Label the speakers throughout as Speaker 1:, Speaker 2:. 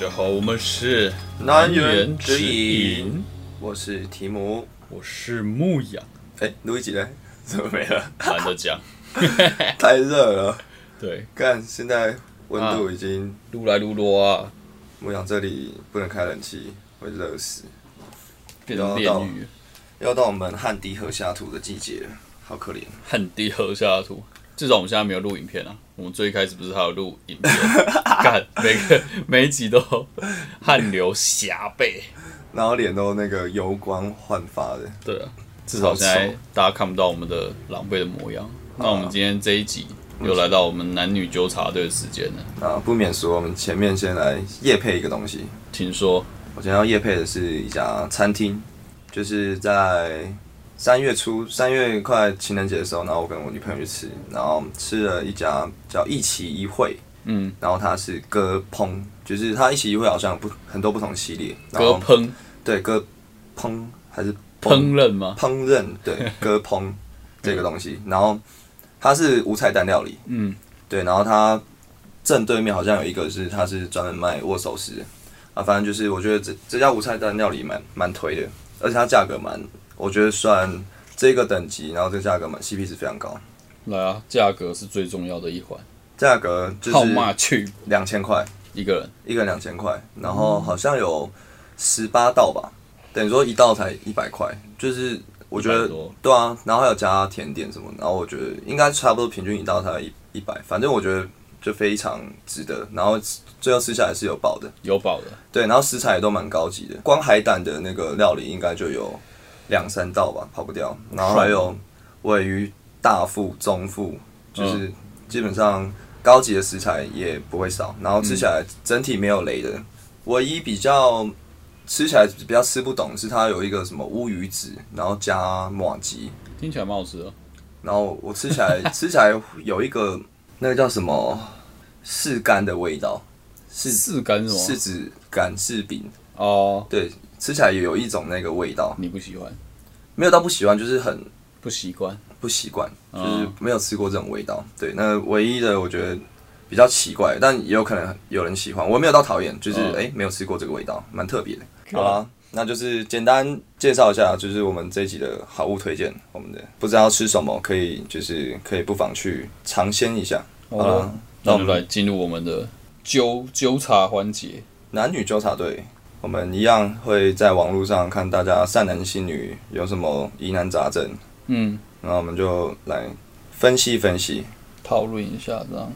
Speaker 1: 家好，我们是
Speaker 2: 南园之
Speaker 1: 之
Speaker 2: 影，我是提姆。
Speaker 1: 我是牧羊，
Speaker 2: 哎、录一集嘞？怎么没了？
Speaker 1: 懒得讲。
Speaker 2: 太热了，
Speaker 1: 对，
Speaker 2: 看现在温度已经，
Speaker 1: 撸来撸多啊，
Speaker 2: 牧羊这里不能开冷气，会热死。
Speaker 1: 变成炼狱，
Speaker 2: 要到我们旱地禾下土的季节了，好可怜。
Speaker 1: 旱地禾下土。至少我们现在没有录影片啊，我们最一开始不是还有录影片？干每个每一集都汗流浃背。
Speaker 2: 然后脸都那个油光焕发的，
Speaker 1: 对啊，至少现在大家看不到我们的狼狈的模样。那我们今天这一集又来到我们男女纠察队的时间了，
Speaker 2: 啊，不免说，我们前面先来夜配一个东西。
Speaker 1: 听说。
Speaker 2: 我今天要夜配的是一家餐厅，就是在三月初，三月快情人节的时候，然后我跟我女朋友去吃，然后吃了一家叫一期一会，
Speaker 1: 嗯，
Speaker 2: 然后它是割烹，就是它一期一会好像有不很多不同系列，然后
Speaker 1: 割烹
Speaker 2: 对割烹还是
Speaker 1: 烹饪吗？
Speaker 2: 烹饪对 割烹这个东西，然后它是无菜单料理，
Speaker 1: 嗯，
Speaker 2: 对，然后它正对面好像有一个是它是专门卖握手式的啊，反正就是我觉得这这家无菜单料理蛮蛮推的，而且它价格蛮，我觉得算这个等级，然后这个价格嘛 CP 值非常高，
Speaker 1: 来啊，价格是最重要的一环。
Speaker 2: 价格就是
Speaker 1: 码去
Speaker 2: 两千块，
Speaker 1: 一个人，
Speaker 2: 一个人两千块，然后好像有十八道吧，等于说一道才一百块，就是我觉得
Speaker 1: 100多。
Speaker 2: 对啊，然后还有加甜点什么，然后我觉得应该差不多平均一道才一一百，反正我觉得就非常值得，然后最后吃下来是有饱的，
Speaker 1: 有饱的，
Speaker 2: 对，然后食材也都蛮高级的，光海胆的那个料理应该就有两三道吧，跑不掉，然后还有尾鱼、大腹、中腹，就是基本上高级的食材也不会少，然后吃起来整体没有雷的，唯一比较吃起来比较吃不懂是它有一个什么乌鱼子，然后加马吉，
Speaker 1: 听起来蛮好吃的。
Speaker 2: 然后我吃起来 吃起来有一个那个叫什么？柿干的味道，柿
Speaker 1: 柿干是吗？
Speaker 2: 柿子干柿饼。
Speaker 1: 哦，
Speaker 2: 对，吃起来也有一种那个味道，
Speaker 1: 你不喜欢，
Speaker 2: 没有到不喜欢，就是很
Speaker 1: 不习惯。
Speaker 2: 不习惯，
Speaker 1: 嗯
Speaker 2: 就是没有吃过这种味道。对，那唯一的我觉得比较奇怪，但也有可能有人喜欢，我没有到讨厌，就是诶没有吃过这个味道，蛮特别的。好啦，那就是简单介绍一下，就是我们这一集的好物推荐，我们的不知道吃什么，可以就是可以不妨去尝鲜一下。好了，，
Speaker 1: 那我们来进入我们的纠纠察环节。
Speaker 2: 男女纠察队，我们一样会在网络上看大家善男信女有什么疑难杂症，
Speaker 1: 嗯，
Speaker 2: 然后我们就来分析分析，
Speaker 1: 讨论一下这样。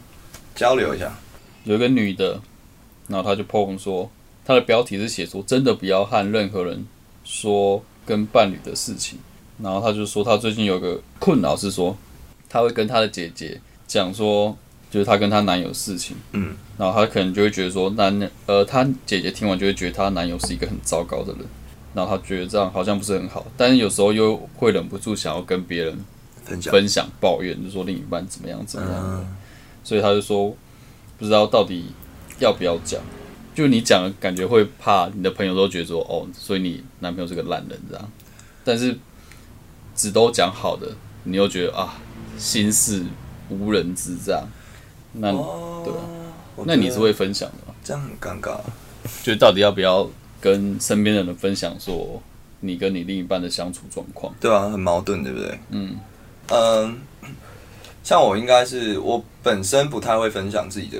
Speaker 2: 交流一下。
Speaker 1: 有一个女的，然后她就 po 文说，她的标题是写说真的不要和任何人说跟伴侣的事情。然后她就说，她最近有个困扰是说，她会跟她的姐姐讲说，就是她跟她男友的事情。
Speaker 2: 嗯，
Speaker 1: 然后她可能就会觉得说，男呃，她姐姐听完就会觉得她男友是一个很糟糕的人。然后她觉得这样好像不是很好，但是有时候又会忍不住想要跟别人
Speaker 2: 分享。
Speaker 1: 分享抱怨，就说另一半怎么样怎么样的，
Speaker 2: 嗯
Speaker 1: 所以她就说不知道到底要不要讲，就你讲了感觉会怕你的朋友都觉得说哦，所以你男朋友是个烂人这样，但是只都讲好的，你又觉得啊心事无人知这样，那、
Speaker 2: 哦
Speaker 1: 对那你是会分享的吗？
Speaker 2: 这样很尴尬。
Speaker 1: 就到底要不要跟身边的人分享说你跟你另一半的相处状况？
Speaker 2: 对啊，很矛盾，对不对？
Speaker 1: 嗯
Speaker 2: 嗯，像我应该是我本身不太会分享自己的，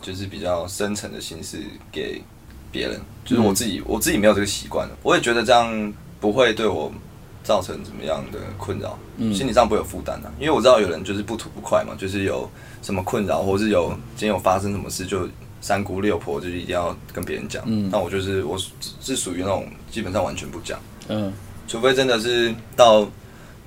Speaker 2: 就是比较深层的心事给别人，就是我自己、我自己没有这个习惯，我也觉得这样不会对我造成怎么样的困扰，
Speaker 1: 嗯
Speaker 2: 心理上不会有负担的。因为我知道有人就是不吐不快嘛，就是有什么困扰，或是有今天有发生什么事就。三姑六婆就是一定要跟别人讲，
Speaker 1: 嗯
Speaker 2: 那我就是我是是属于那种基本上完全不讲，
Speaker 1: 嗯
Speaker 2: 除非真的是到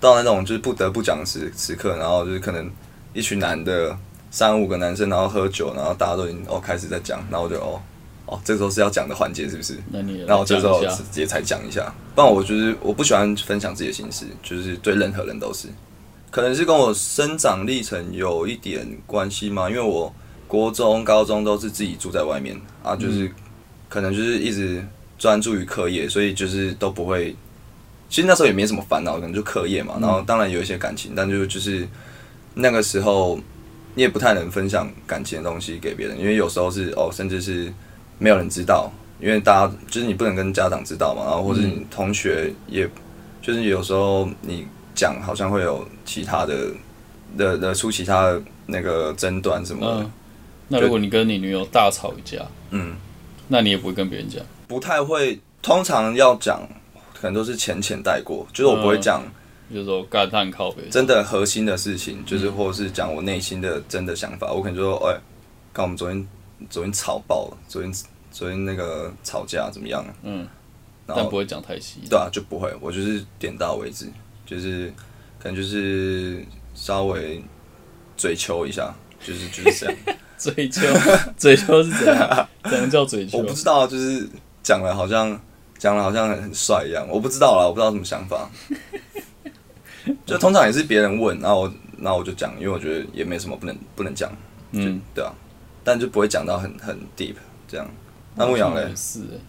Speaker 2: 到那种就是不得不讲的时时刻，然后就是可能一群男的三五个男生，然后喝酒，然后大家都已经哦开始在讲，然后我就哦哦这时候是要讲的环节是不是？
Speaker 1: 那你也
Speaker 2: 然后这时候直接才讲一下，不然我就是我不喜欢分享自己的心事，就是对任何人都是，可能是跟我生长历程有一点关系嘛，因为我国中、高中都是自己住在外面啊，就是、可能就是一直专注于课业，所以就是都不会。其实那时候也没什么烦恼，可能就课业嘛，然后当然有一些感情，但就就是那个时候你也不太能分享感情的东西给别人，因为有时候是哦，甚至是没有人知道，因为大家就是你不能跟家长知道嘛，然后或者你同学也，就是有时候你讲好像会有其他的的的出其他的那个争端什么的，
Speaker 1: 嗯，那如果你跟你女友大吵一架，
Speaker 2: 嗯，
Speaker 1: 那你也不会跟别人讲，
Speaker 2: 不太会，通常要讲可能都是浅浅带过，就是我不会讲
Speaker 1: 就是说干他很靠背，
Speaker 2: 真的核心的事情，就是或者是讲我内心的真的想法，我可能就说，哎、看我们昨天昨天吵爆了，昨天昨天那个吵架怎么样？
Speaker 1: 嗯，
Speaker 2: 然后
Speaker 1: 但不会讲太细。
Speaker 2: 对啊，就不会，我就是点到为止，就是可能就是稍微追求一下，就是就是这样。
Speaker 1: 追求，追求是怎样？怎样叫追求
Speaker 2: 我？不知道，就是讲了好像讲了好像很很帅一样，我不知道啦，我不知道什么想法。就通常也是别人问，然后我然后我就讲，因为我觉得也没什么不能不能讲，
Speaker 1: 嗯，
Speaker 2: 对啊，但就不会讲到很很 deep 这样。那牧羊嘞
Speaker 1: 也，是欸，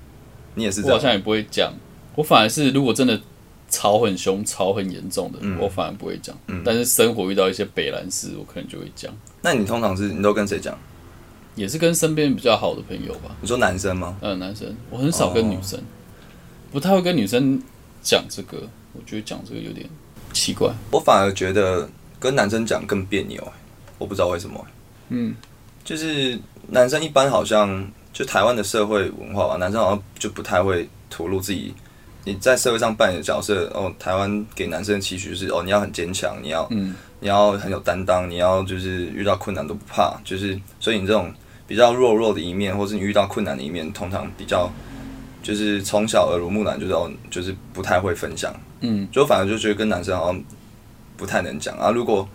Speaker 2: 你也是这样？
Speaker 1: 我好像也不会讲，我反而是如果真的吵很凶、吵很严重的，
Speaker 2: 嗯
Speaker 1: 我反而不会讲。但是生活遇到一些北兰事，我可能就会讲，
Speaker 2: 那你通常是你都跟谁讲？
Speaker 1: 也是跟身边比较好的朋友吧。
Speaker 2: 你说男生吗？
Speaker 1: 嗯，男生，我很少跟
Speaker 2: 哦
Speaker 1: 女生，不太会跟女生讲这个。我觉得讲这个有点奇怪。
Speaker 2: 我反而觉得跟男生讲更别扭、欸，我不知道为什么、欸
Speaker 1: 嗯，
Speaker 2: 就是男生一般好像就台湾的社会文化吧，男生好像就不太会吐露自己你在社会上扮演的角色。哦，台湾给男生的期许是哦，你要很坚强，你要
Speaker 1: 嗯
Speaker 2: 你要很有担当，你要就是遇到困难都不怕，就是所以你这种比较弱弱的一面，或是你遇到困难的一面，通常比较就是从小耳濡目染，就是哦，就是不太会分享。
Speaker 1: 嗯，
Speaker 2: 就反而就觉得跟男生好像不太能讲啊。如果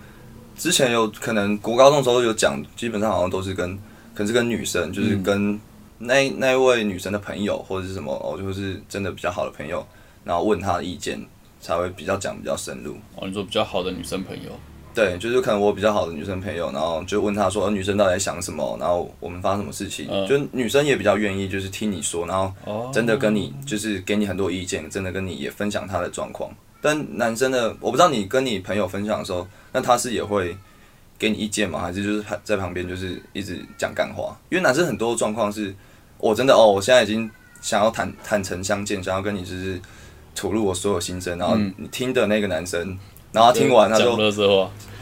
Speaker 2: 之前有可能国高中的时候有讲，基本上好像都是跟可能是跟女生，就是跟那那一位女生的朋友或者是什么哦，就是真的比较好的朋友，然后问她的意见，才会比较讲比较深入。
Speaker 1: 哦，你说比较好的女生朋友，
Speaker 2: 对，就是可能我比较好的女生朋友，然后就问她说，呃女生到底在想什么，然后我们发生什么事情，
Speaker 1: 嗯。
Speaker 2: 就女生也比较愿意就是听你说，然后
Speaker 1: 哦，
Speaker 2: 真的跟你就是给你很多意见，真的跟你也分享她的状况。但男生的，我不知道你跟你朋友分享的时候，那他是也会给你意见吗？还是就是在旁边就是一直讲干话？因为男生很多状况是，我真的哦，我现在已经想要坦坦诚相见，想要跟你就是吐露我所有心声，然后你听的那个男生，然后他听完他
Speaker 1: 讲
Speaker 2: 就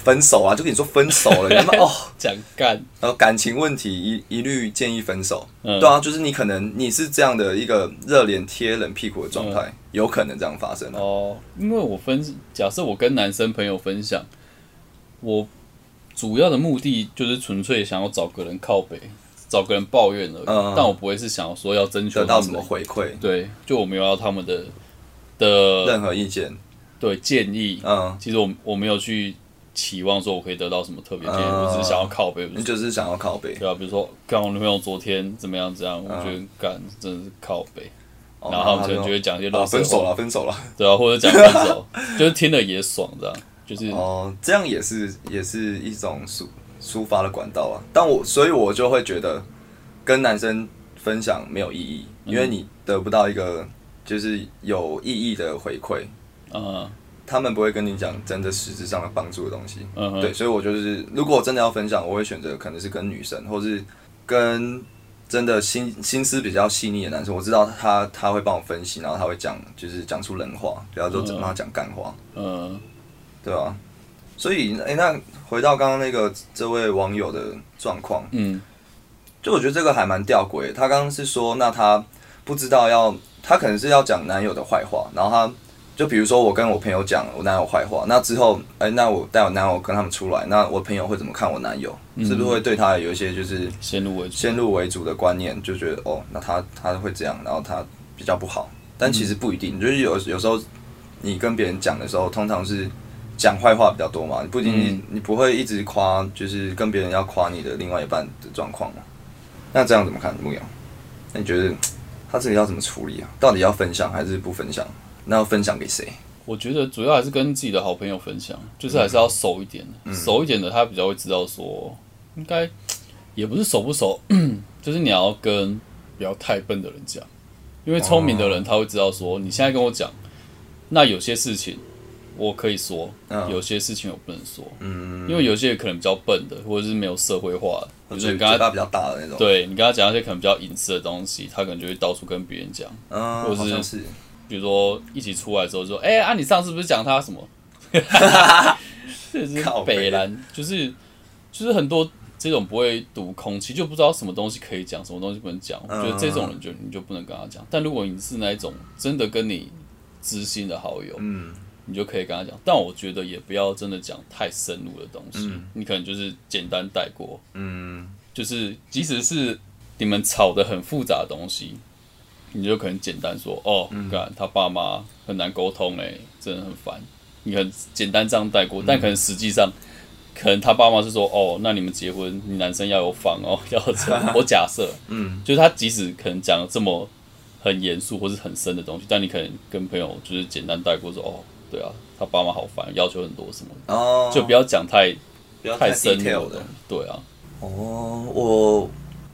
Speaker 2: 分手啊，就跟你说分手了，你哦。
Speaker 1: 讲干，
Speaker 2: 然后感情问题一一律建议分手。
Speaker 1: 嗯。
Speaker 2: 对啊，就是你可能你是这样的一个热脸贴冷屁股的状
Speaker 1: 嗯。
Speaker 2: 态，有可能这样发生啊。
Speaker 1: 哦，因为我分假设我跟男生朋友分享，我主要的目的就是纯粹想要找个人靠北，找个人抱怨而已，
Speaker 2: 嗯
Speaker 1: 但我不会是想要说要征求
Speaker 2: 得到什么回馈，
Speaker 1: 对，就我没有要他们的的
Speaker 2: 任何意见，
Speaker 1: 对建议，
Speaker 2: 嗯，
Speaker 1: 其实我我没有去期望说我可以得到什么特别建议，
Speaker 2: 嗯
Speaker 1: 我只是想要靠背，
Speaker 2: 你就是想要靠背。
Speaker 1: 对啊，比如说干我女朋友昨天怎么样怎样，我
Speaker 2: 嗯
Speaker 1: 觉得干真的是靠北，
Speaker 2: 哦
Speaker 1: 然后他们可能就会讲一些
Speaker 2: 分手了，分手了。
Speaker 1: 对啊，或者讲分手，就是听了也爽这样，就是
Speaker 2: 哦，这样也是也是一种抒抒发的管道啊。但我所以，我就会觉得跟男生分享没有意义，因为你得不到一个就是有意义的回馈，
Speaker 1: 嗯
Speaker 2: 他们不会跟你讲真的实质上的帮助的东西。
Speaker 1: 嗯
Speaker 2: 对，所以我就是，如果我真的要分享，我会选择可能是跟女生，或是跟真的心心思比较细腻的男生。我知道他他会帮我分析，然后他会讲，就是讲出人话，不要说让他讲干话，
Speaker 1: 嗯
Speaker 2: 对吧、所以，诶、那回到刚刚那个这位网友的状况，
Speaker 1: 嗯
Speaker 2: 就我觉得这个还蛮吊诡。他刚刚是说，那他不知道要，他可能是要讲男友的坏话，然后他就比如说我跟我朋友讲我男友坏话，那之后，哎、那我带我男友跟他们出来，那我朋友会怎么看我男友？是不是会对他有一些就是
Speaker 1: 先入为主，
Speaker 2: 先入为主的观念，就觉得哦，那他他会这样，然后他比较不好，但其实不一定，就是有有时候你跟别人讲的时候，通常是讲坏话比较多嘛，你不一定你、
Speaker 1: 嗯
Speaker 2: 你不会一直夸，就是跟别人要夸你的另外一半的状况嘛。那这样怎么看，牧羊？那你觉得他这个要怎么处理啊？到底要分享还是不分享？那要分享给谁？
Speaker 1: 我觉得主要还是跟自己的好朋友分享，就是还是要熟一点的，熟一点的他比较会知道说，应该也不是熟不熟，就是你要跟不要太笨的人讲，因为聪明的人他会知道说，你现在跟我讲，那有些事情我可以说，
Speaker 2: 嗯
Speaker 1: 有些事情我不能说，
Speaker 2: 嗯，
Speaker 1: 因为有些可能比较笨的，或者是没有社会化的，就
Speaker 2: 是
Speaker 1: 你跟他
Speaker 2: 比较大的那种，，
Speaker 1: 对你跟他讲一些可能比较隐私的东西，他可能就会到处跟别人讲。
Speaker 2: 嗯，
Speaker 1: 或
Speaker 2: 者是，
Speaker 1: 比如说一起出来之后说，哎、啊，你上次不是讲他什么？这是
Speaker 2: 北
Speaker 1: 蓝，就是就是很多这种不会读空气，就不知道什么东西可以讲，什么东西不能讲。我觉得这种人就你就不能跟他讲。但如果你是那一种真的跟你知心的好友，
Speaker 2: 嗯
Speaker 1: 你就可以跟他讲。但我觉得也不要真的讲太深入的东西，你可能就是简单带过，
Speaker 2: 嗯
Speaker 1: 就是即使是你们吵得很复杂的东西，你就可能简单说哦，干、他爸妈很难沟通哎、真的很烦。你很简单这样带过，但可能实际上，可能他爸妈是说哦，那你们结婚，你男生要有房哦，要这样。我假设，
Speaker 2: 嗯，
Speaker 1: 就是他即使可能讲这么很严肃或是很深的东西，但你可能跟朋友就是简单带过说哦，对啊，他爸妈好烦，要求很多什么的，
Speaker 2: 哦，
Speaker 1: 就不要讲太太深入
Speaker 2: 的。
Speaker 1: 对啊，
Speaker 2: 哦，我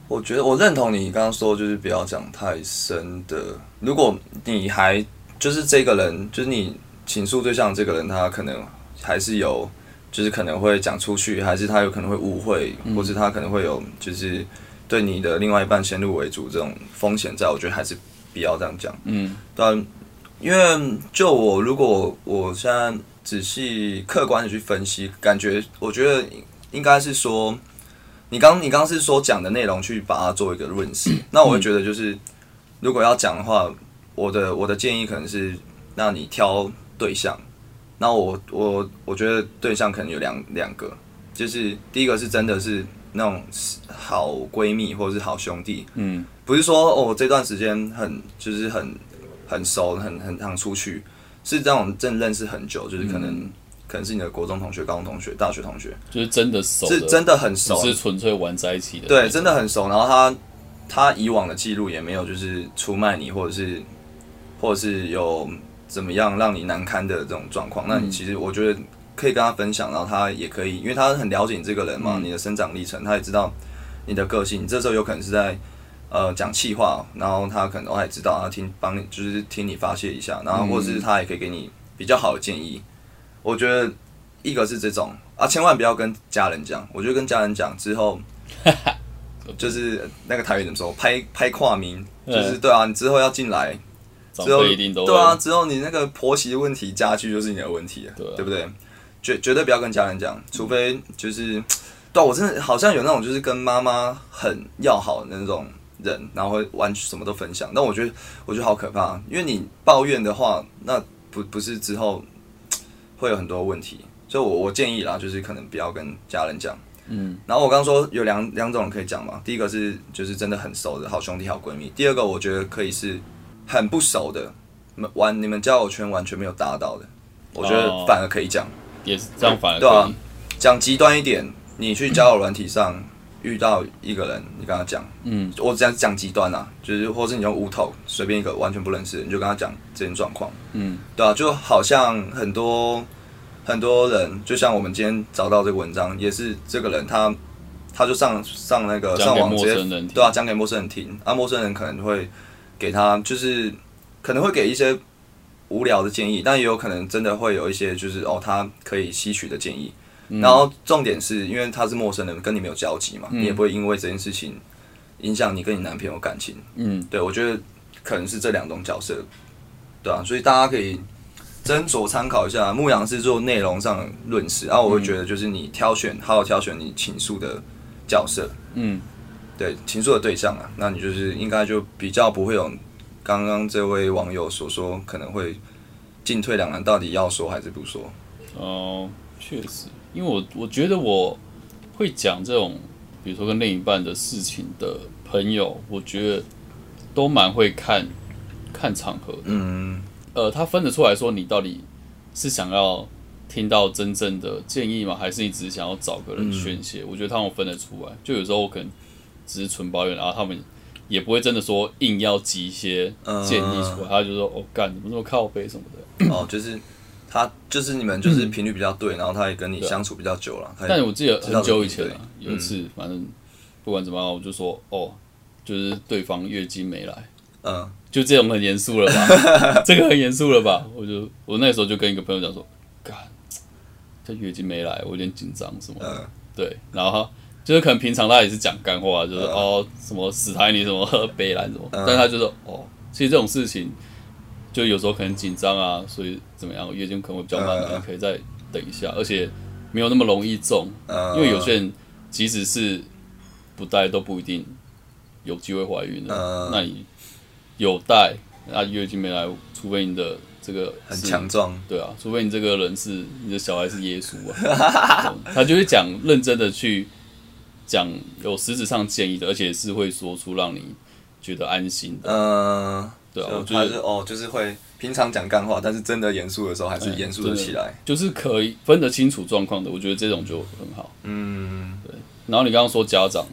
Speaker 2: 我觉得我认同你刚刚说，就是不要讲太深的。如果你还就是这个人，就是你倾诉对象这个人，他可能还是有，就是可能会讲出去，还是他有可能会误会，或是他可能会有就是对你的另外一半先入为主这种风险在，我觉得还是不要这样讲。
Speaker 1: 嗯
Speaker 2: 对啊，因为就我如果我现在仔细客观的去分析，感觉我觉得应该是说，你刚你刚刚是说讲的内容去把它做一个润饰，那我会觉得就是如果要讲的话，我的我的建议可能是让你挑对象，那我我我觉得对象可能有两两个，就是第一个是真的是那种好闺蜜或者是好兄弟，
Speaker 1: 嗯。
Speaker 2: 不是说哦这段时间很就是很很熟，很很常出去，是这种真认识很久，就是可能、可能是你的国中同学、高中同学、大学同学，
Speaker 1: 就是真的熟的，
Speaker 2: 是真的很
Speaker 1: 不
Speaker 2: 熟，
Speaker 1: 是纯粹玩在一起的。
Speaker 2: 对，真的很熟。然后他他以往的记录也没有就是出卖你，或者是或者是有怎么样让你难堪的这种状况。那你其实我觉得可以跟他分享，然后他也可以，因为他很了解你这个人嘛，你的生长历程，他也知道你的个性。你这时候有可能是在呃讲气话，然后他可能他也知道，他听帮你就是听你发泄一下，然后或者是他也可以给你比较好的建议。我觉得一个是这种啊，千万不要跟家人讲。我觉得跟家人讲之后，就是那个台语怎么说？拍拍跨名，就是对啊，你之后要进来，之后
Speaker 1: 一定都
Speaker 2: 对啊，之后你那个婆媳问题加剧就是你的问题了，
Speaker 1: 对啊
Speaker 2: 对不对？绝绝对不要跟家人讲，除非就是，对啊、我真的好像有那种就是跟妈妈很要好的那种人，然后会完全什么都分享，但我觉得我觉得好可怕，因为你抱怨的话，那不不是之后会有很多问题，所以我我建议啦，就是可能不要跟家人讲。
Speaker 1: 嗯
Speaker 2: 然后我刚刚说有两两种人可以讲嘛，第一个是就是真的很熟的好兄弟、好闺蜜，第二个我觉得可以是很不熟的，完你们交友圈完全没有搭到的，我觉得
Speaker 1: 哦
Speaker 2: 反而可以讲。
Speaker 1: 也是这样，反而
Speaker 2: 对啊
Speaker 1: 可以。
Speaker 2: 讲极端一点，你去交友软体上遇到一个人，你跟他讲，
Speaker 1: 嗯。
Speaker 2: 我这样讲极端啊，就是或是你用无头随便一个完全不认识的，你就跟他讲这件状况，
Speaker 1: 嗯。
Speaker 2: 对啊，就好像很多很多人，就像我们今天找到这个文章，也是这个人他他就上上那个上网直接对啊，讲给陌生人听，啊，陌生人可能会给他就是可能会给一些无聊的建议，但也有可能真的会有一些就是哦，他可以吸取的建议。
Speaker 1: 嗯
Speaker 2: 然后重点是因为他是陌生人，跟你没有交集嘛，你也不会因为这件事情影响你跟你男朋友感情。
Speaker 1: 嗯，
Speaker 2: 对我觉得可能是这两种角色，对啊，所以大家可以斟酌参考一下。牧羊是做内容上的论事，然后我会觉得就是你挑选，好好挑选你倾诉的角色，
Speaker 1: 嗯，
Speaker 2: 对倾诉的对象啊，那你就是应该就比较不会有刚刚这位网友所说可能会进退两难，到底要说还是不说？
Speaker 1: 哦，确实，因为我我觉得我会讲这种，比如说跟另一半的事情的朋友，我觉得都蛮会看看场合的。
Speaker 2: 嗯
Speaker 1: 呃，他分得出来说你到底是想要听到真正的建议吗？还是你只是想要找个人宣泄？我觉得他们分得出来。就有时候我可能只是纯抱怨，然后他们也不会真的说硬要挤一些建议出来，他就说哦干，怎么这么靠背什么的。
Speaker 2: 哦，就是他就是你们就是频率比较对，然后他也跟你相处比较久了，
Speaker 1: 但我记得很久以前
Speaker 2: 知道
Speaker 1: 啊
Speaker 2: 怎么，应对
Speaker 1: 有一次反正不管怎么样，我就说哦，就是对方月经没来，
Speaker 2: 嗯。
Speaker 1: 就这种很严肃了吧？这个很严肃了吧？我就我那时候就跟一个朋友讲说，干，他月经没来，我有点紧张什么的。
Speaker 2: 嗯。
Speaker 1: 对，然后就是可能平常他也是讲干话，就是、
Speaker 2: 嗯。
Speaker 1: 哦什么死台你什么 北兰什么，
Speaker 2: 嗯。
Speaker 1: 但他就说哦，其实这种事情就有时候可能紧张啊，所以怎么样月经可能会比较慢，可以再等一下，而且没有那么容易中，
Speaker 2: 嗯
Speaker 1: 因为有些人即使是不带都不一定有机会怀孕的，
Speaker 2: 嗯
Speaker 1: 那你有带，那月经没来，除非你的这个
Speaker 2: 很强壮，
Speaker 1: 对啊，除非你这个人是你的小孩是耶稣啊，嗯他就会讲认真的去讲有实质上建议的，而且是会说出让你觉得安心的。
Speaker 2: 嗯，
Speaker 1: 对啊
Speaker 2: 就
Speaker 1: 我觉得
Speaker 2: 哦，就是会平常讲干话，但是真的严肃的时候还是
Speaker 1: 哎
Speaker 2: 严肃的起来。
Speaker 1: 就是可以分得清楚状况的，我觉得这种就很好。
Speaker 2: 嗯。对。
Speaker 1: 然后你刚刚说家长，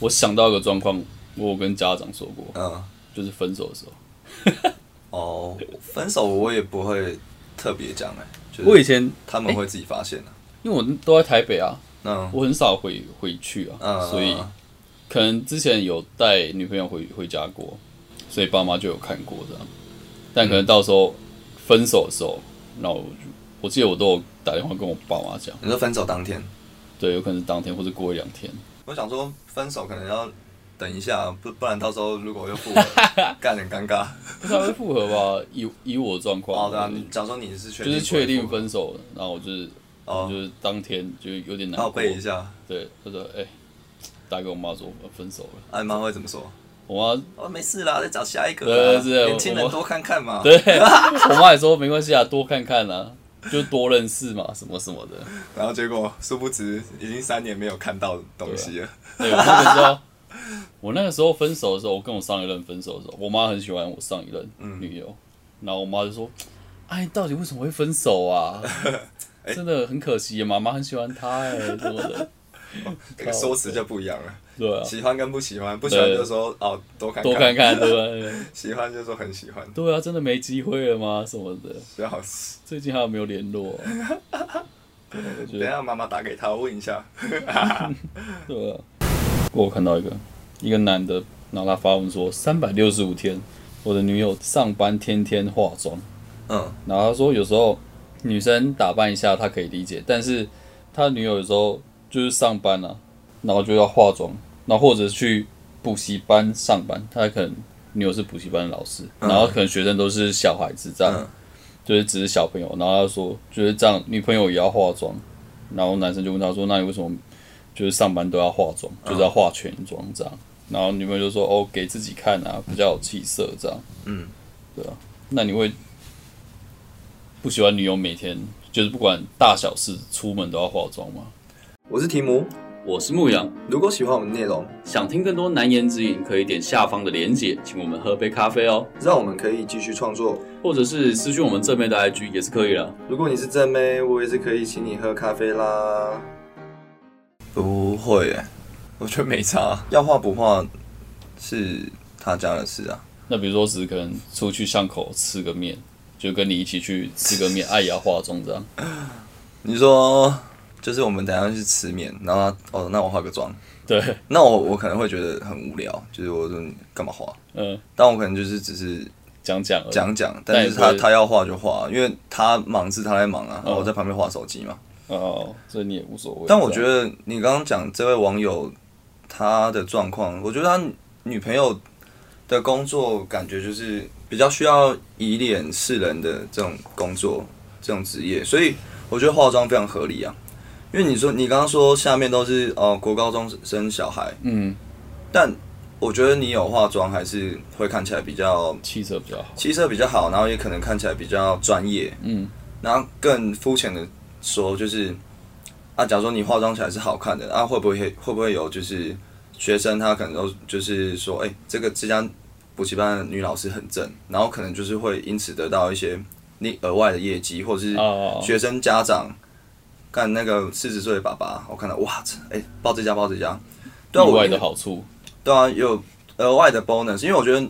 Speaker 1: 我想到一个状况，我有跟家长说过，
Speaker 2: 嗯，
Speaker 1: 就是分手的时候，
Speaker 2: 哦，分手我也不会特别讲哎，就是
Speaker 1: 我以前
Speaker 2: 他们会自己发现的。
Speaker 1: 因为我都在台北啊，
Speaker 2: 嗯。
Speaker 1: 我很少回回去啊，
Speaker 2: 嗯，
Speaker 1: 所以可能之前有带女朋友回回家过，所以爸妈就有看过这样。但可能到时候分手的时候，那我就我记得我都有打电话跟我爸妈讲，
Speaker 2: 你说分手当天，
Speaker 1: 对，有可能是当天或者过一两天。
Speaker 2: 我想说分手可能要等一下，不不然到时候如果又复合，干很尴尬。
Speaker 1: 不太会复合吧？以以我的状况，
Speaker 2: 好的啊，你假如说你是确定
Speaker 1: 就是确定分手了，然后我就是就是当天就有点难
Speaker 2: 报
Speaker 1: 过。
Speaker 2: 备一下，
Speaker 1: 对，他说：“哎、打给我妈说我分手了。
Speaker 2: 哎妈会怎么说？”
Speaker 1: 我妈
Speaker 2: 我，没事啦，再找下一个
Speaker 1: 对
Speaker 2: 啦。
Speaker 1: 是
Speaker 2: 年轻人
Speaker 1: 我
Speaker 2: 多看看嘛。
Speaker 1: 对 我妈也说没关系啊，多看看啊，就多认识嘛，什么什么的。
Speaker 2: 然后结果殊不知已经三年没有看到东西了。
Speaker 1: 对，我那个时候，我那个时候分手的时候，我跟我上一任分手的时候，我妈很喜欢我上一任
Speaker 2: 嗯
Speaker 1: 女友，然后我妈就说：“哎，你到底为什么会分手啊？
Speaker 2: 哎
Speaker 1: 真的很可惜，妈妈很喜欢她哎、什么的。
Speaker 2: 这个说辞就不一样了，
Speaker 1: 对啊，
Speaker 2: 喜欢跟不喜欢，不喜欢就说哦多看
Speaker 1: 多看看，对吧？
Speaker 2: 喜欢就说很喜欢，
Speaker 1: 对啊，真的没机会了吗？什么的，
Speaker 2: 笑死。
Speaker 1: 最近还有没有联络、
Speaker 2: 等一下妈妈打给他问一下，
Speaker 1: 对啊。我看到一个一个男的，然后他发文说，三百六十五天，我的女友上班天天化妆。
Speaker 2: 嗯
Speaker 1: 然后他说有时候女生打扮一下他可以理解，但是他女友有时候就是上班啊，然后就要化妆，然后或者去补习班上班，他可能女友是补习班的老师，
Speaker 2: 嗯
Speaker 1: 然后可能学生都是小孩子这样，
Speaker 2: 嗯
Speaker 1: 就是只是小朋友，然后他说就是这样，女朋友也要化妆，然后男生就问他说，那你为什么就是上班都要化妆，就是要化全妆这样？然后女朋友就说哦，给自己看啊，比较有气色这样。
Speaker 2: 嗯，
Speaker 1: 对啊，那你会不喜欢女友每天就是不管大小事出门都要化妆吗？
Speaker 2: 我是提姆。
Speaker 1: 我是牧羊，
Speaker 2: 如果喜欢我们的内容，
Speaker 1: 想听更多难言之隐，可以点下方的连结，请我们喝杯咖啡哦，
Speaker 2: 让我们可以继续创作。
Speaker 1: 或者是私讯我们正妹的 IG 也是可以的。
Speaker 2: 如果你是正妹，我也是可以请你喝咖啡啦。不会耶，我觉得没差，要画不画是他家的事啊。
Speaker 1: 那比如说，只是可能出去巷口吃个面，就跟你一起去吃个面，爱也要化妆这样。
Speaker 2: 你说，就是我们等下去吃面，然后哦，那我化个妆，
Speaker 1: 对，
Speaker 2: 那我我可能会觉得很无聊，就是我说你干嘛化？
Speaker 1: 嗯，
Speaker 2: 但我可能就是只是
Speaker 1: 讲讲而已。
Speaker 2: 讲讲，
Speaker 1: 但
Speaker 2: 是他他要化就化，因为他忙是他在忙啊，
Speaker 1: 嗯
Speaker 2: 我在旁边划手机嘛。
Speaker 1: 哦，所以你也无所谓。
Speaker 2: 但我觉
Speaker 1: 得，
Speaker 2: 得你刚刚讲这位网友他的状况，我觉得他女朋友的工作感觉就是比较需要以脸示人的这种工作，这种职业，所以我觉得化妆非常合理啊。因为你说你刚刚说下面都是哦国高中生小孩，
Speaker 1: 嗯，
Speaker 2: 但我觉得你有化妆还是会看起来比较
Speaker 1: 气色比较好。
Speaker 2: 气色比较好，然后也可能看起来比较专业，
Speaker 1: 嗯，
Speaker 2: 然后更肤浅的说，就是啊，假如说你化妆起来是好看的，啊，会不会会不会有就是学生他可能都就是说，哎、这个这家补习班的女老师很正，然后可能就是会因此得到一些你额外的业绩，或者是
Speaker 1: 哦，
Speaker 2: 学生家长干那个四十岁的爸爸，我看到哇，哎、报这家报这家，对啊，我
Speaker 1: 意外的好处。
Speaker 2: 对啊，有额外的 bonus，因为我觉得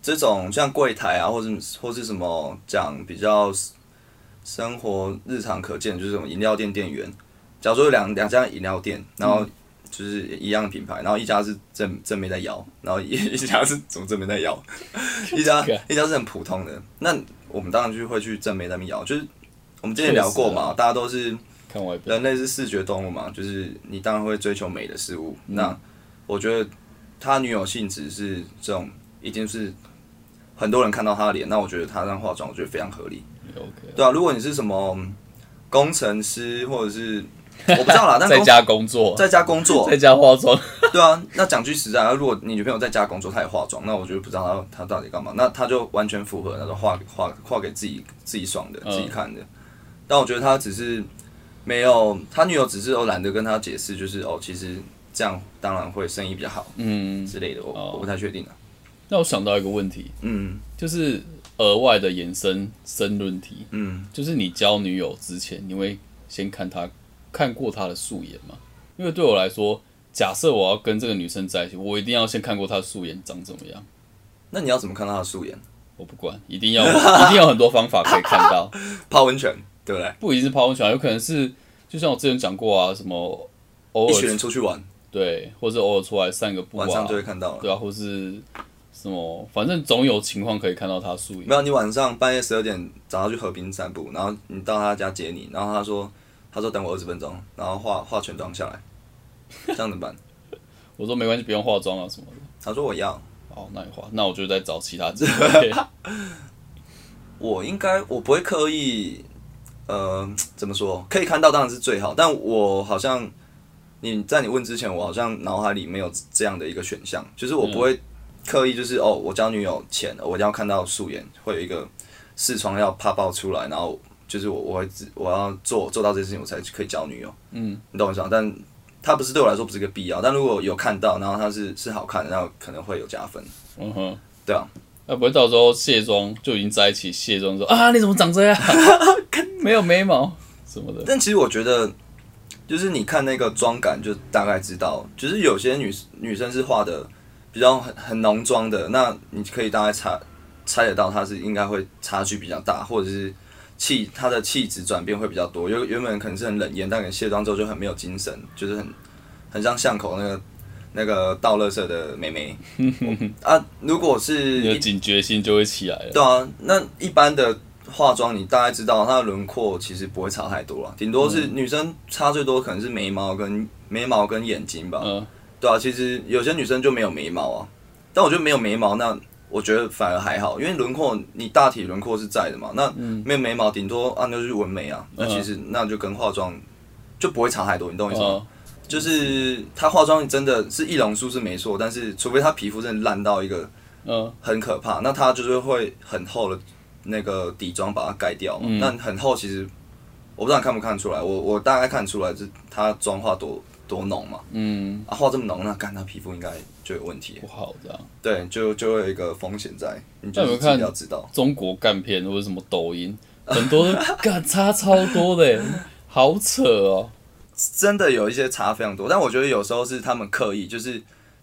Speaker 2: 这种像柜台啊，或者或是什么讲比较生活日常可见，就是这种饮料店店员，假如说有两两家饮料店，然后就是一样的品牌，然后一家是正正妹在摇，然后一 一家是怎么正面在摇，一家一家是很普通的，那我们当然就会去正妹那边摇，就是我们之前聊过嘛，大家都是
Speaker 1: 看外表，
Speaker 2: 人类是视觉动物嘛，就是你当然会追求美的事物。
Speaker 1: 嗯
Speaker 2: 那我觉得他女友性质是这种，已经是很多人看到他的脸，那我觉得他这样化妆，我觉得非常合理。
Speaker 1: OK，
Speaker 2: 对啊，如果你是什么工程师或者是我不知道啦，但
Speaker 1: 在家工作，
Speaker 2: 在家工作
Speaker 1: 在，家化妆，
Speaker 2: 对啊，那讲句实在的，如果你女朋友在家工作，她也化妆，那我觉得不知道她她到底干嘛，那她就完全符合那种画画画给自己自己爽的、
Speaker 1: 嗯
Speaker 2: 自己看的。但我觉得她只是没有，他女友只是哦懒得跟他解释，就是哦，其实这样当然会生意比较好
Speaker 1: 嗯，
Speaker 2: 之类的，我、
Speaker 1: 哦
Speaker 2: 我不太确定啊。
Speaker 1: 那我想到一个问题，
Speaker 2: 嗯
Speaker 1: 就是额外的延伸申论题，
Speaker 2: 嗯，
Speaker 1: 就是你交女友之前，你会先看她看过她的素颜吗？因为对我来说，假设我要跟这个女生在一起，我一定要先看过她的素颜长怎么样。
Speaker 2: 那你要怎么看到他的素颜？
Speaker 1: 我不管，一定要一定有很多方法可以看到，
Speaker 2: 泡温泉，对不对？
Speaker 1: 不一定是泡温泉，有可能是就像我之前讲过啊，什么偶
Speaker 2: 一群人出去玩，
Speaker 1: 对，或者偶尔出来散个步啊
Speaker 2: 晚上就，会看到了。
Speaker 1: 对啊，或是什么，反正总有情况可以看到他素颜
Speaker 2: 没。有，你晚上半夜十二点找他去河滨散步，然后你到他家接你，然后他说他说等我二十分钟，然后化化全妆下来，这样怎么办？
Speaker 1: 我说没关系，不用化妆啊什么的。
Speaker 2: 他说我要，
Speaker 1: 哦，那你化，那我就再找其他机会。
Speaker 2: 我应该我不会刻意，呃，怎么说？可以看到当然是最好，但我好像你在你问之前，我好像脑海里没有这样的一个选项，就是我不会刻意就是哦，我交女友前我一定要看到素颜，会有一个视窗要啪爆出来，然后就是我我会我要做做到这件事情，我才可以交女友。
Speaker 1: 嗯，
Speaker 2: 你懂我意思吗？但它不是对我来说不是一个必要，但如果有看到，然后它是是好看的，那可能会有加分。
Speaker 1: 嗯哼，
Speaker 2: 对啊，
Speaker 1: 那不会到时候卸妆就已经在一起，卸妆说啊你怎么长这样？没有眉毛什么的。
Speaker 2: 但其实我觉得，就是你看那个妆感，就大概知道，就是有些女女生是画的比较很很浓妆的，那你可以大概猜猜得到她是应该会差距比较大，或者是气她的气质转变会比较多。原原本可能是很冷艳，但可能卸妆之后就很没有精神，就是很很像巷口那个那个倒垃圾的妹妹。啊。如果是
Speaker 1: 你的警觉心就会起来了。
Speaker 2: 对啊，那一般的化妆，你大概知道它的轮廓其实不会差太多了，顶多是女生差最多可能是眉毛跟眉毛跟眼睛吧。
Speaker 1: 嗯，
Speaker 2: 对啊，其实有些女生就没有眉毛啊，但我觉得没有眉毛，那我觉得反而还好，因为轮廓你大体轮廓是在的嘛，那没有眉毛，顶多啊那就是纹眉啊，那其实那就跟化妆就不会差太多，你懂我意思吗？
Speaker 1: 嗯，
Speaker 2: 就是她化妆真的是易容术是没错，但是除非她皮肤真的烂到一个
Speaker 1: 嗯，
Speaker 2: 很可怕，那她就是会很厚的那个底妆把它盖掉嘛。
Speaker 1: 嗯
Speaker 2: 那很厚，其实我不知道你看不看出来，我我大概看出来，就是她妆化多多浓嘛。
Speaker 1: 嗯，
Speaker 2: 啊，化这么浓，那干她皮肤应该就有问题。
Speaker 1: 不好这样。
Speaker 2: 对，就就会有一个风险在，你就自
Speaker 1: 那有没有看
Speaker 2: 己要知道。
Speaker 1: 中国干片或者什么抖音，很多都 干差超多的耶，好扯哦。
Speaker 2: 真的有一些差非常多，但我觉得有时候是他们刻意，就是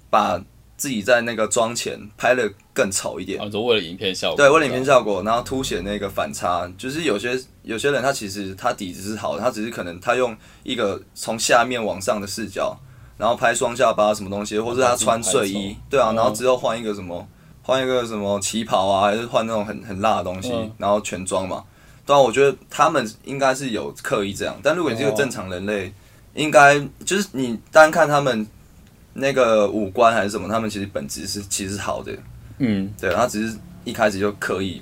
Speaker 2: 把自己在那个妆前拍的更丑一点。
Speaker 1: 啊，你说为了影片效果，
Speaker 2: 对，为了影片效果，然后凸显那个反差，就是有些有些人他其实他底子是好的，他只是可能他用一个从下面往上的视角，然后拍双下巴什么东西，或者他穿睡衣，对啊，
Speaker 1: 嗯
Speaker 2: 然后之后换一个什么换一个什么旗袍啊，还是换那种很很辣的东西
Speaker 1: 嗯，
Speaker 2: 然后全妆嘛，对啊，我觉得他们应该是有刻意这样，但如果你是个
Speaker 1: 哦
Speaker 2: 正常人类，应该就是你单看他们那个五官还是什么，他们其实本质是其实是好的。
Speaker 1: 嗯，
Speaker 2: 对，他只是一开始就刻意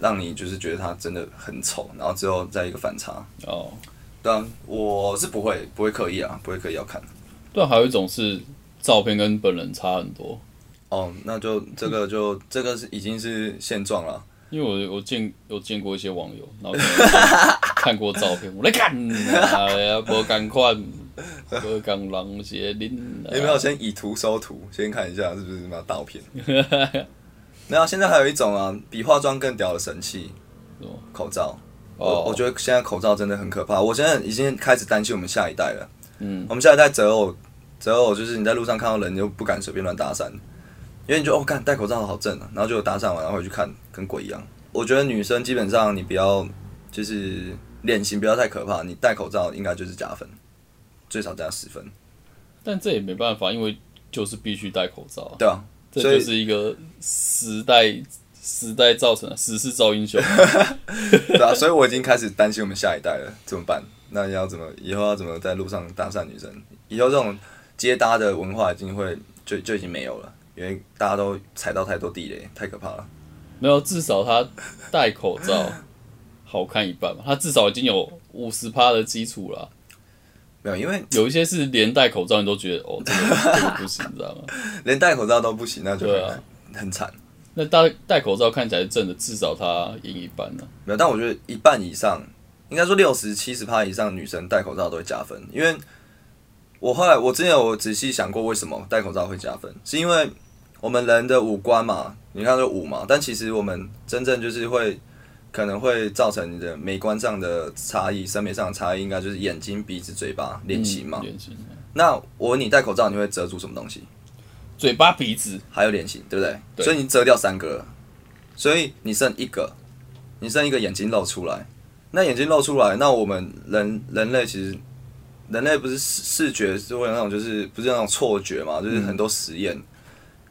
Speaker 2: 让你就是觉得他真的很丑，然后之后再一个反差。
Speaker 1: 哦，
Speaker 2: 对啊，我是不会不会刻意啊，不会刻意要看。
Speaker 1: 对啊，还有一种是照片跟本人差很多，
Speaker 2: 哦，那就这个就这个是已经是现状了。
Speaker 1: 因为我我见有见过一些网友，然后看过照片，我来看，哎呀，无赶快，无讲人些恁，
Speaker 2: 有没有先以图搜图，先看一下是不是什么盗片？没有，现在还有一种啊，比化妆更屌的神器口罩。
Speaker 1: 哦
Speaker 2: 我我觉得现在口罩真的很可怕，我现在已经开始担心我们下一代了。
Speaker 1: 嗯，
Speaker 2: 我们下一代择偶，择偶就是你在路上看到人，你就不敢随便乱搭讪，因为你就哦，看戴口罩好正啊，然后就搭讪完，然后回去看跟鬼一样。我觉得女生基本上你不要就是脸型不要太可怕，你戴口罩应该就是加分，最少加十分，
Speaker 1: 但这也没办法，因为就是必须戴口罩，
Speaker 2: 对啊，
Speaker 1: 这就是一个时代时代造成的，时势造英雄。
Speaker 2: 对啊，所以我已经开始担心我们下一代了，怎么办？那要怎么以后要怎么在路上搭讪女生？以后这种接搭的文化已经会就就已经没有了，因为大家都踩到太多地雷，太可怕了。
Speaker 1: 没有，至少他戴口罩好看一半嘛，他至少已经有五十趴的基础了。
Speaker 2: 没有，因为
Speaker 1: 有一些是连戴口罩你都觉得哦，这个 这个不行，你知道吗？
Speaker 2: 连戴口罩都不行，那就很很惨。
Speaker 1: 那戴戴口罩看起来是正的，至少他赢一半呢、
Speaker 2: 没有，但我觉得一半以上，应该说六十七十趴以上女生戴口罩都会加分，因为我后来我之前有仔细想过为什么戴口罩会加分，是因为我们人的五官嘛，你看这五嘛，但其实我们真正就是会可能会造成你的美观上的差异、审美上的差异，应该就是眼睛、鼻子、嘴巴、脸型嘛。
Speaker 1: 嗯脸型，
Speaker 2: 那我问你戴口罩你会遮住什么东西？
Speaker 1: 嘴巴、鼻子，
Speaker 2: 还有脸型，对不对？
Speaker 1: 对
Speaker 2: 所以你遮掉三个了，所以你剩一个，你剩一个眼睛露出来。那眼睛露出来，那我们人人类其实人类不是视视觉是会有那种就是不是那种错觉嘛，就是很多实验，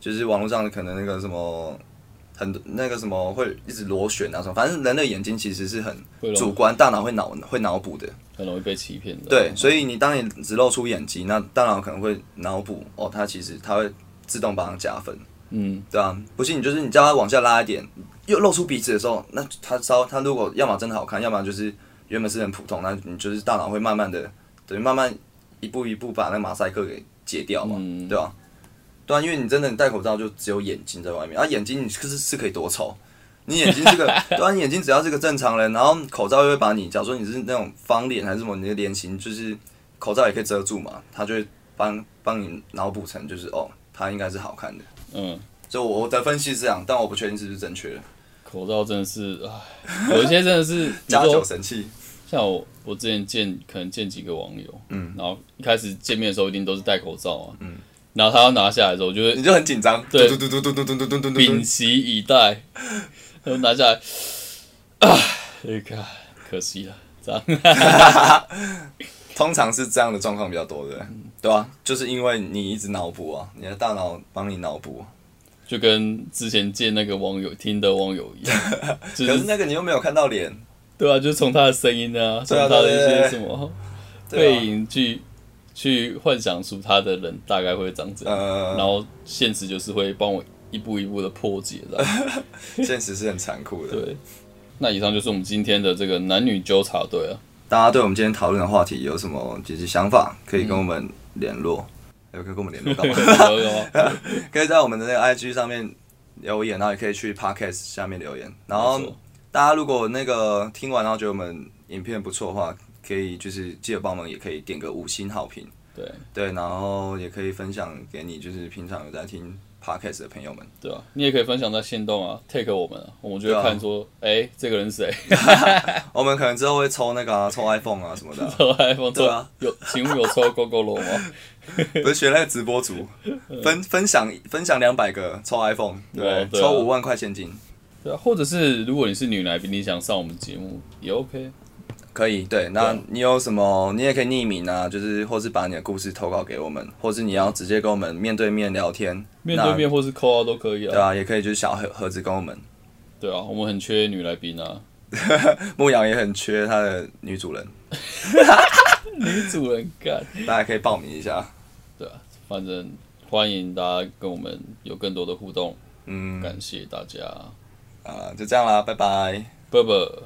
Speaker 2: 就是网络上可能那个什么很多那个什么会一直螺旋啊什么，反正人的眼睛其实是很主观，大脑会脑会脑补的。
Speaker 1: 很容易被欺骗的。
Speaker 2: 对，所以你当你只露出眼睛，那大脑可能会脑补哦，它其实它会自动帮它加分。
Speaker 1: 嗯，
Speaker 2: 对啊，不信你就是你叫它往下拉一点，又露出鼻子的时候，那它稍它如果要么真的好看，要么就是原本是很普通，那你就是大脑会慢慢的，等于慢慢一步一步把那个马赛克给解掉嘛，
Speaker 1: 嗯
Speaker 2: 对吧、对啊，因为你真的你戴口罩就只有眼睛在外面，啊眼睛你是是可以多丑，你眼睛是个 对啊，你眼睛只要是个正常人，然后口罩又会把你，假如说你是那种方脸还是什么，你的脸型就是口罩也可以遮住嘛，它就会帮帮你脑补成就是哦，它应该是好看的。
Speaker 1: 嗯，
Speaker 2: 就我我的分析是这样，但我不确定是不是正确的。
Speaker 1: 口罩真的是，唉，有一些真的是，比
Speaker 2: 加酒神器，
Speaker 1: 像我，我之前见可能见几个网友，嗯，然后一开始见面的时候一定都是戴口罩啊，嗯，然后他要拿下来的时候，我就会
Speaker 2: 你就很紧张，
Speaker 1: 对。
Speaker 2: 嘟嘟嘟嘟嘟嘟嘟嘟嘟嘟
Speaker 1: 屏息以待，然后拿下来，啊，那个可惜了，这样，
Speaker 2: 通常是这样的状况比较多的，对？吧、就是因为你一直脑补啊，你的大脑帮你脑补，
Speaker 1: 就跟之前见那个网友听的网友一样，就是
Speaker 2: 可是那个你又没有看到脸，
Speaker 1: 对啊，就是从他的声音啊，从他的一些什么背
Speaker 2: 啊。
Speaker 1: 影去去幻想出他的人大概会长怎样，
Speaker 2: 呃
Speaker 1: 然后现实就是会帮我一步一步的破解的。
Speaker 2: 现实是很残酷的。
Speaker 1: 对，那以上就是我们今天的这个男女纠察队啊。
Speaker 2: 大家对我们今天讨论的话题有什么就是想法，可以跟我们联络。有可以跟我们联络干嘛？
Speaker 1: 有有吗
Speaker 2: 可以在我们的那个 IG 上面留言，然后也可以去 Podcast 下面留言。然后大家如果那个听完然后觉得我们影片不错的话，可以就是记得帮忙，也可以点个五星好评。
Speaker 1: 对
Speaker 2: 对，然后也可以分享给你，就是平常有在听 podcast 的朋友们。
Speaker 1: 对啊，你也可以分享在线动啊，take 我们啊，我们就会看说，哎、这个人是谁？
Speaker 2: 我们可能之后会抽那个、啊、抽 iPhone 啊什么的啊、
Speaker 1: 抽 iPhone、
Speaker 2: 对啊
Speaker 1: 有，请问有抽 GoGo 罗吗？
Speaker 2: 不是学那个直播组分分享分享两百个抽 iPhone，对抽五万块现金
Speaker 1: 对啊，或者是如果你是女来宾，你想上我们节目也 OK。
Speaker 2: 可以。对，那你有什么，你也可以匿名啊，就是或是把你的故事投稿给我们，或是你要直接跟我们面对面聊天，
Speaker 1: 面对面或是扣号都可以啊。
Speaker 2: 对啊，也可以就是小盒盒子跟我们。
Speaker 1: 对啊，我们很缺女来宾啊，
Speaker 2: 牧羊也很缺他的女主人，
Speaker 1: 女主人干。
Speaker 2: 大家可以报名一下。
Speaker 1: 对啊，反正欢迎大家跟我们有更多的互动，
Speaker 2: 嗯，
Speaker 1: 感谢大家，
Speaker 2: 啊，就这样啦，拜拜。
Speaker 1: 啵啵。